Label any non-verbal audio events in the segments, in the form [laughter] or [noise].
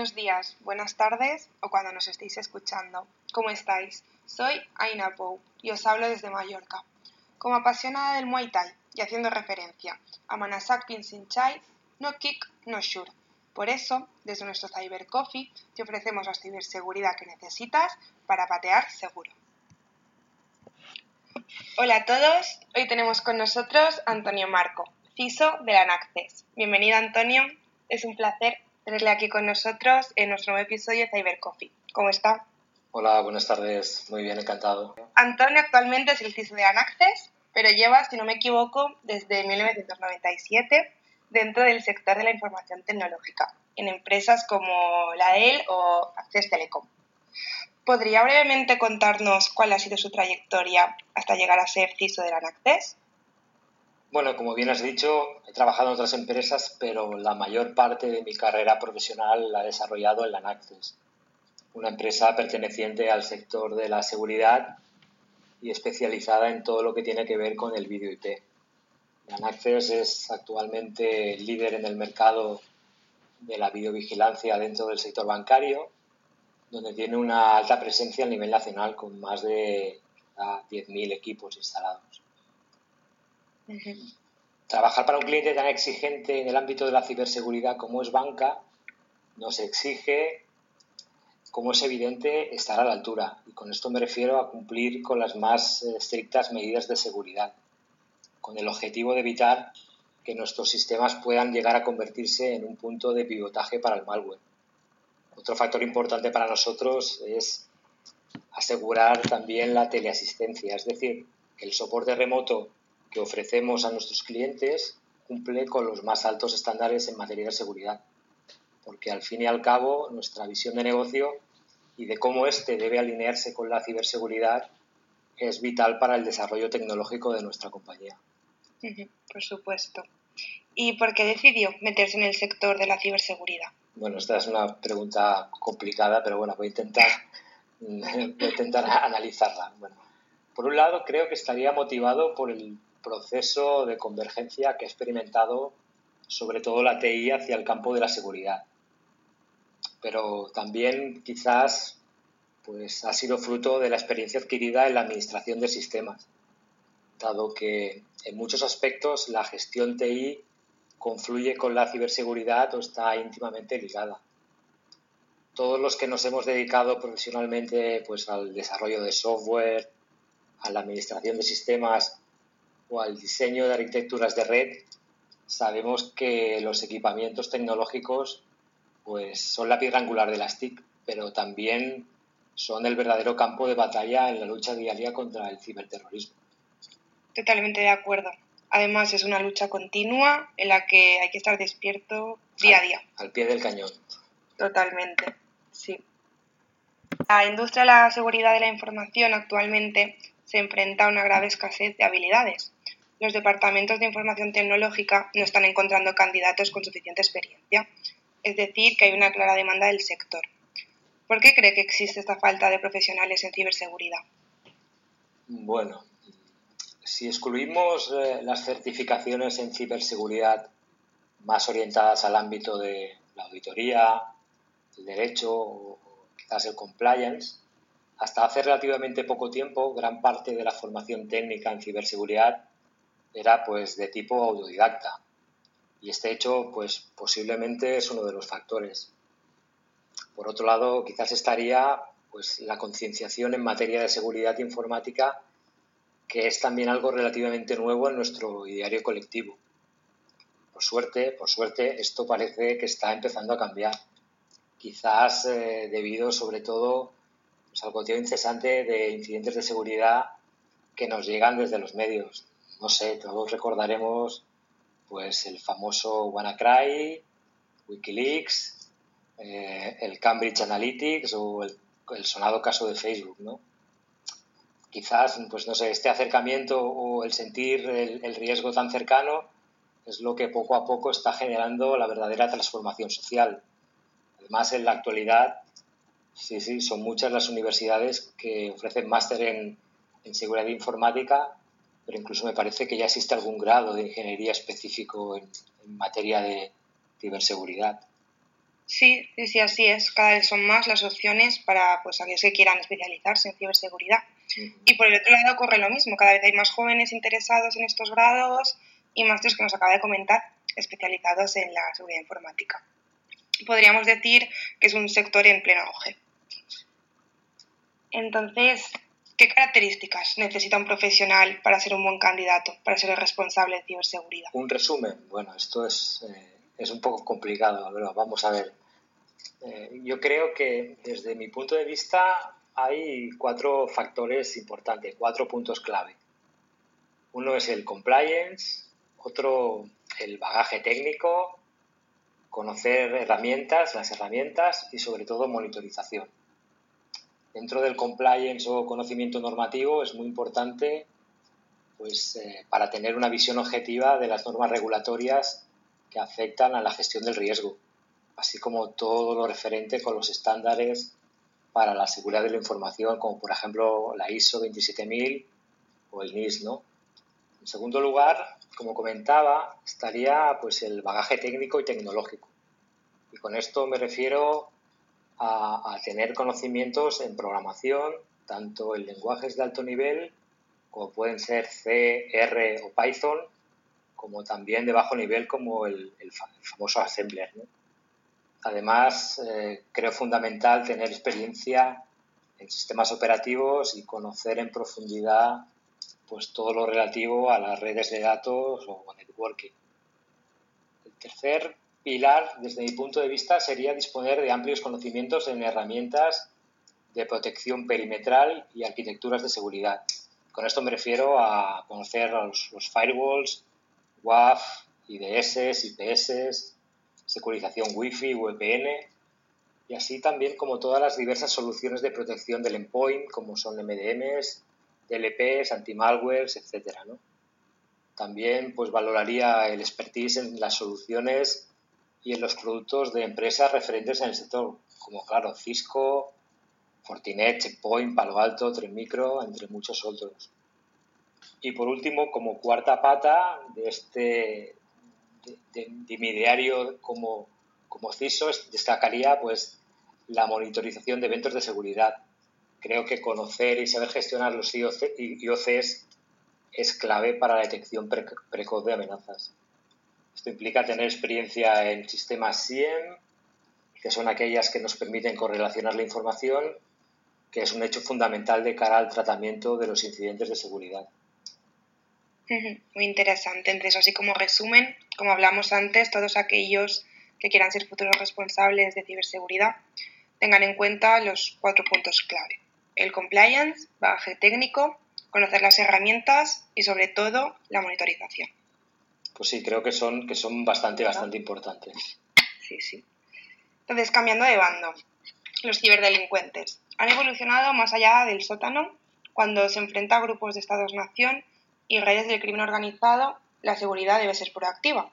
Buenos días, buenas tardes o cuando nos estéis escuchando. ¿Cómo estáis? Soy Aina Pou y os hablo desde Mallorca. Como apasionada del Muay Thai y haciendo referencia a Manasak Chai, no kick, no sure. Por eso, desde nuestro Cyber Coffee te ofrecemos la ciberseguridad que necesitas para patear seguro. Hola a todos, hoy tenemos con nosotros a Antonio Marco, CISO de la. Bienvenido Antonio, es un placer tenerle aquí con nosotros en nuestro nuevo episodio de Cyber Coffee. ¿Cómo está? Hola, buenas tardes. Muy bien, encantado. Antonio actualmente es el CISO de Anaccess, pero lleva, si no me equivoco, desde 1997 dentro del sector de la información tecnológica, en empresas como la EL o Access Telecom. ¿Podría brevemente contarnos cuál ha sido su trayectoria hasta llegar a ser CISO de la Anaccess? Bueno, como bien has dicho, he trabajado en otras empresas, pero la mayor parte de mi carrera profesional la he desarrollado en la Naxos, una empresa perteneciente al sector de la seguridad y especializada en todo lo que tiene que ver con el vídeo IP. La Naxos es actualmente líder en el mercado de la videovigilancia dentro del sector bancario, donde tiene una alta presencia a nivel nacional con más de ah, 10.000 equipos instalados. Trabajar para un cliente tan exigente en el ámbito de la ciberseguridad como es banca nos exige, como es evidente, estar a la altura. Y con esto me refiero a cumplir con las más eh, estrictas medidas de seguridad, con el objetivo de evitar que nuestros sistemas puedan llegar a convertirse en un punto de pivotaje para el malware. Otro factor importante para nosotros es asegurar también la teleasistencia, es decir, que el soporte remoto que ofrecemos a nuestros clientes cumple con los más altos estándares en materia de seguridad. Porque al fin y al cabo nuestra visión de negocio y de cómo éste debe alinearse con la ciberseguridad es vital para el desarrollo tecnológico de nuestra compañía. Por supuesto. ¿Y por qué decidió meterse en el sector de la ciberseguridad? Bueno, esta es una pregunta complicada, pero bueno, voy a intentar, [laughs] voy a intentar analizarla. Bueno, por un lado, creo que estaría motivado por el proceso de convergencia que ha experimentado sobre todo la TI hacia el campo de la seguridad. Pero también quizás pues, ha sido fruto de la experiencia adquirida en la administración de sistemas, dado que en muchos aspectos la gestión TI confluye con la ciberseguridad o está íntimamente ligada. Todos los que nos hemos dedicado profesionalmente pues, al desarrollo de software, a la administración de sistemas o al diseño de arquitecturas de red, sabemos que los equipamientos tecnológicos pues, son la piedra angular de las TIC, pero también son el verdadero campo de batalla en la lucha diaria contra el ciberterrorismo. Totalmente de acuerdo. Además, es una lucha continua en la que hay que estar despierto día a día. Al pie del cañón. Totalmente, sí. La industria de la seguridad de la información actualmente se enfrenta a una grave escasez de habilidades. Los departamentos de información tecnológica no están encontrando candidatos con suficiente experiencia, es decir, que hay una clara demanda del sector. ¿Por qué cree que existe esta falta de profesionales en ciberseguridad? Bueno, si excluimos eh, las certificaciones en ciberseguridad más orientadas al ámbito de la auditoría, el derecho o quizás el compliance, hasta hace relativamente poco tiempo, gran parte de la formación técnica en ciberseguridad era pues de tipo autodidacta. Y este hecho, pues posiblemente es uno de los factores. Por otro lado, quizás estaría pues la concienciación en materia de seguridad informática, que es también algo relativamente nuevo en nuestro ideario colectivo. por suerte, por suerte, esto parece que está empezando a cambiar. Quizás eh, debido sobre todo pues, al contenido incesante de incidentes de seguridad que nos llegan desde los medios. No sé, todos recordaremos pues el famoso WannaCry, Wikileaks, eh, el Cambridge Analytics o el, sonado caso de Facebook, ¿no? Quizás, pues no sé, este acercamiento o el sentir el, el riesgo tan cercano es lo que poco a poco está generando la verdadera transformación social. Además, en la actualidad, sí, sí, son muchas las universidades que ofrecen máster en, en seguridad informática, pero incluso me parece que ya existe algún grado de ingeniería específico en, en materia de ciberseguridad. Sí, sí, sí, así es. Cada vez son más las opciones para pues, aquellos que quieran especializarse en ciberseguridad. Y por el otro lado ocurre lo mismo. Cada vez hay más jóvenes interesados en estos grados y másteres que nos acaba de comentar, especializados en la seguridad informática. Podríamos decir que es un sector en pleno auge. Entonces, ¿qué características necesita un profesional para ser un buen candidato, para ser el responsable de ciberseguridad? Un resumen. Bueno, esto es, eh, es un poco complicado, pero vamos a ver. Eh, yo creo que desde mi punto de vista hay cuatro factores importantes, cuatro puntos clave. Uno es el compliance, otro el bagaje técnico, conocer herramientas, las herramientas y sobre todo monitorización. Dentro del compliance o conocimiento normativo es muy importante pues, eh, para tener una visión objetiva de las normas regulatorias que afectan a la gestión del riesgo, así como todo lo referente con los estándares para la seguridad de la información, como por ejemplo la ISO 27000 o el NIS, ¿no? En segundo lugar, como comentaba, estaría pues el bagaje técnico y tecnológico. Y con esto me refiero a, tener conocimientos en programación, tanto en lenguajes de alto nivel, como pueden ser C, R o Python, como también de bajo nivel, como el, famoso Assembler. Además, eh, creo fundamental tener experiencia en sistemas operativos y conocer en profundidad pues todo lo relativo a las redes de datos o networking. El tercer pilar, desde mi punto de vista, sería disponer de amplios conocimientos en herramientas de protección perimetral y arquitecturas de seguridad. Con esto me refiero a conocer los, firewalls, WAF, IDS, IPS, securización Wi-Fi, VPN y así también como todas las diversas soluciones de protección del endpoint, como son MDMs, DLPs, anti-malwares, etc. ¿no? También pues, valoraría el expertise en las soluciones y en los productos de empresas referentes en el sector, como claro, Cisco, Fortinet, Checkpoint, Palo Alto, Tremicro, entre muchos otros. Y por último, como cuarta pata de este de, de, diario como, como CISO, destacaría pues la monitorización de eventos de seguridad, creo que conocer y saber gestionar los IOCs es clave para la detección pre precoz de amenazas. Esto implica tener experiencia en sistemas SIEM, que son aquellas que nos permiten correlacionar la información, que es un hecho fundamental de cara al tratamiento de los incidentes de seguridad. Muy interesante. Entonces, así como resumen, como hablamos antes, todos aquellos que quieran ser futuros responsables de ciberseguridad tengan en cuenta los cuatro puntos clave el compliance, bagaje técnico, conocer las herramientas y sobre todo la monitorización. Pues sí, creo que son, que son bastante, bastante importantes. Sí, sí. Entonces, cambiando de bando, los ciberdelincuentes han evolucionado más allá del sótano cuando se enfrenta a grupos de estados-nación y redes del crimen organizado, la seguridad debe ser proactiva.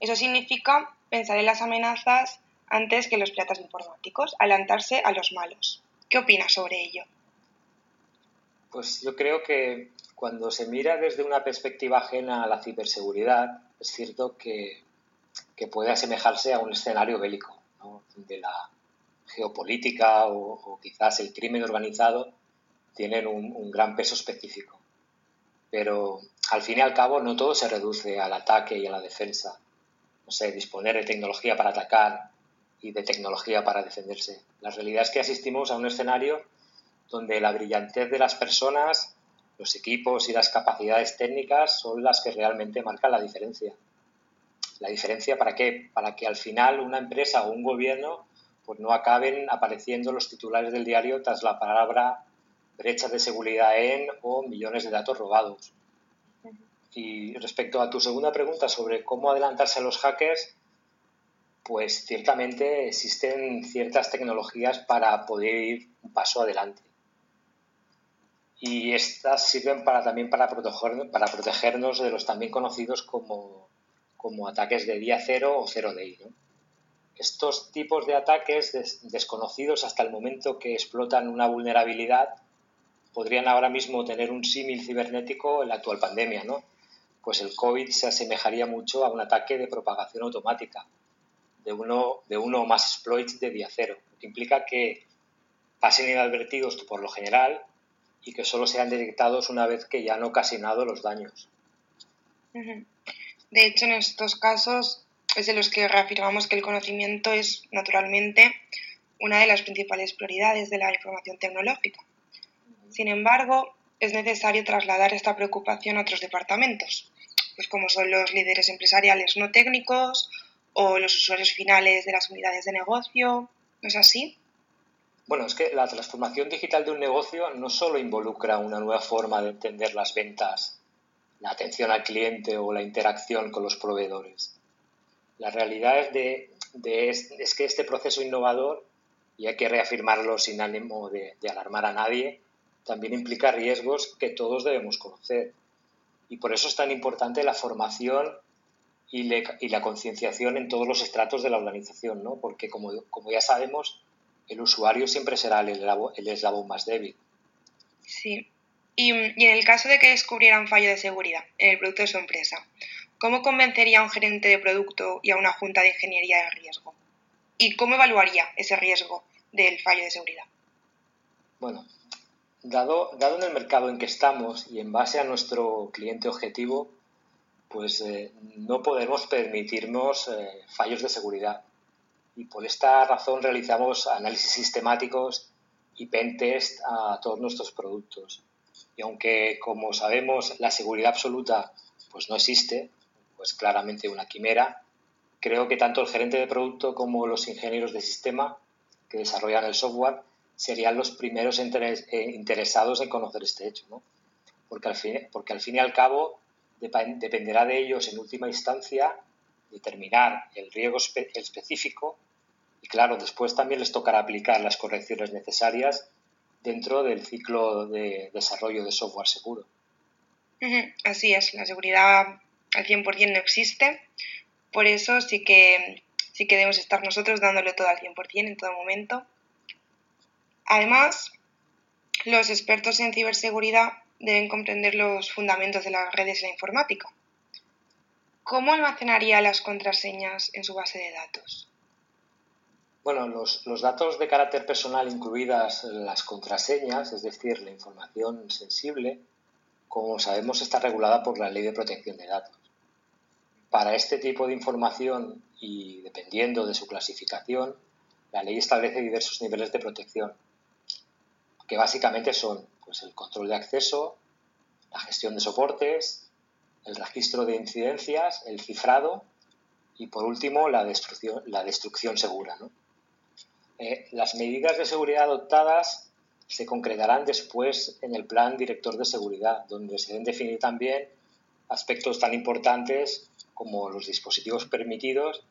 Eso significa pensar en las amenazas antes que los piratas informáticos, adelantarse a los malos. ¿Qué opinas sobre ello? Pues yo creo que cuando se mira desde una perspectiva ajena a la ciberseguridad, es cierto que, que puede asemejarse a un escenario bélico, ¿no? donde la geopolítica o, quizás el crimen organizado tienen un, un gran peso específico. Pero al fin y al cabo no todo se reduce al ataque y a la defensa. No sé, disponer de tecnología para atacar y de tecnología para defenderse. La realidad es que asistimos a un escenario donde la brillantez de las personas, los equipos y las capacidades técnicas son las que realmente marcan la diferencia. La diferencia para qué? Para que al final una empresa o un gobierno pues no acaben apareciendo los titulares del diario tras la palabra brecha de seguridad en o millones de datos robados. Y respecto a tu segunda pregunta sobre cómo adelantarse a los hackers, pues ciertamente existen ciertas tecnologías para poder ir un paso adelante. Y estas sirven también para, proteger, para protegernos de los también conocidos como, como ataques de día cero o cero day. ¿no? Estos tipos de ataques desconocidos hasta el momento que explotan una vulnerabilidad podrían ahora mismo tener un símil cibernético en la actual pandemia, ¿no? Pues el COVID se asemejaría mucho a un ataque de propagación automática de uno, de uno o más exploits de día cero, que implica que pasen inadvertidos por lo general y que solo sean detectados una vez que ya han ocasionado los daños. De hecho, en estos casos es de los que reafirmamos que el conocimiento es, naturalmente, una de las principales prioridades de la información tecnológica. Sin embargo, es necesario trasladar esta preocupación a otros departamentos, pues como son los líderes empresariales no técnicos o los usuarios finales de las unidades de negocio. ¿No es así? Bueno, es que la transformación digital de un negocio no solo involucra una nueva forma de entender las ventas, la atención al cliente o la interacción con los proveedores. La realidad es, de, es, que este proceso innovador, y hay que reafirmarlo sin ánimo de alarmar a nadie, también implica riesgos que todos debemos conocer. Y por eso es tan importante la formación y, la concienciación en todos los estratos de la organización, ¿no? porque como, ya sabemos, el usuario siempre será el eslabón, más débil. Sí. Y, y, en el caso de que descubriera un fallo de seguridad en el producto de su empresa, ¿cómo convencería a un gerente de producto y a una junta de ingeniería de riesgo? ¿Y cómo evaluaría ese riesgo del fallo de seguridad? Bueno, Dado, dado en el mercado en que estamos y en base a nuestro cliente objetivo, pues eh, no podemos permitirnos eh, fallos de seguridad. Y por esta razón realizamos análisis sistemáticos y pentest a todos nuestros productos. Y aunque, como sabemos, la seguridad absoluta pues no existe, pues claramente una quimera, creo que tanto el gerente de producto como los ingenieros de sistema que desarrollan el software serían los primeros eh, interesados en conocer este hecho, ¿no? porque, al fin, porque al fin y al cabo dependerá de ellos en última instancia determinar el riesgo específico y claro, después también les tocará aplicar las correcciones necesarias dentro del ciclo de desarrollo de software seguro. Así es, la seguridad al 100% no existe, por eso sí que, sí que debemos estar nosotros dándole todo al 100% en todo momento Además, los expertos en ciberseguridad deben comprender los fundamentos de las redes y la informática. ¿Cómo almacenaría las contraseñas en su base de datos? Bueno, los, datos de carácter personal, incluidas las contraseñas, es decir, la información sensible, como sabemos, está regulada por la Ley de Protección de Datos. Para este tipo de información y dependiendo de su clasificación, la ley establece diversos niveles de protección, que básicamente son pues, el control de acceso, la gestión de soportes, el registro de incidencias, el cifrado y por último la destrucción, la destrucción segura. Eh, las medidas de seguridad adoptadas se concretarán después en el plan director de seguridad, donde se deben definir también aspectos tan importantes como los dispositivos permitidos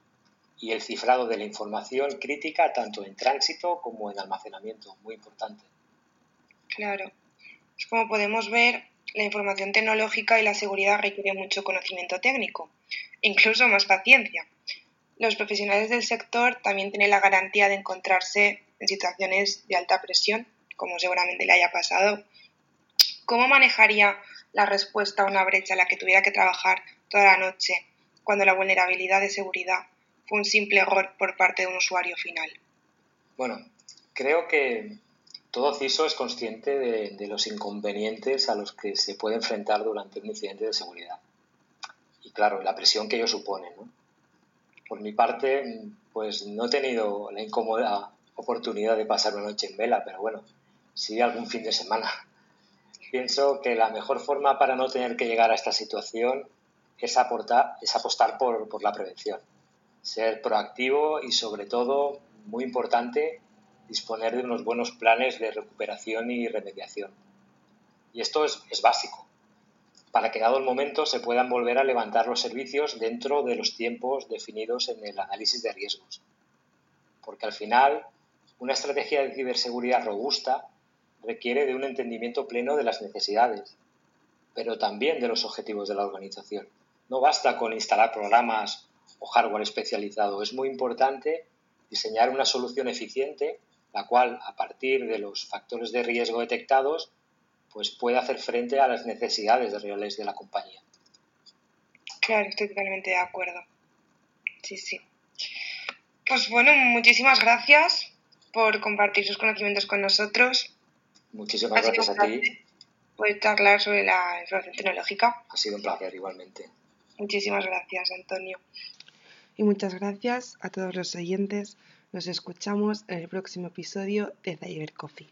y el cifrado de la información crítica tanto en tránsito como en almacenamiento, muy importante. Claro. Como podemos ver, la información tecnológica y la seguridad requieren mucho conocimiento técnico, incluso más paciencia. Los profesionales del sector también tienen la garantía de encontrarse en situaciones de alta presión, como seguramente le haya pasado. ¿Cómo manejaría la respuesta a una brecha en la que tuviera que trabajar toda la noche cuando la vulnerabilidad de seguridad fue un simple error por parte de un usuario final? Bueno, creo que todo CISO es consciente de, los inconvenientes a los que se puede enfrentar durante un incidente de seguridad. Y claro, la presión que ello supone. Por mi parte, pues no he tenido la incómoda oportunidad de pasar una noche en vela, pero bueno, sí algún fin de semana. Pienso que la mejor forma para no tener que llegar a esta situación es, aportar, es apostar por, la prevención. Ser proactivo y sobre todo, muy importante, disponer de unos buenos planes de recuperación y remediación. Y esto es, es, básico, para que dado el momento se puedan volver a levantar los servicios dentro de los tiempos definidos en el análisis de riesgos. Porque al final, una estrategia de ciberseguridad robusta requiere de un entendimiento pleno de las necesidades, pero también de los objetivos de la organización. No basta con instalar programas o hardware especializado, es muy importante diseñar una solución eficiente, la cual, a partir de los factores de riesgo detectados, pues puede hacer frente a las necesidades reales de la compañía. Claro, estoy totalmente de acuerdo. Sí, sí. Pues bueno, muchísimas gracias por compartir sus conocimientos con nosotros. Muchísimas gracias a ti. Poder charlar sobre la información tecnológica. Ha sido un placer igualmente. Muchísimas gracias, Antonio. Y muchas gracias a todos los oyentes. Nos escuchamos en el próximo episodio de Cyber Coffee.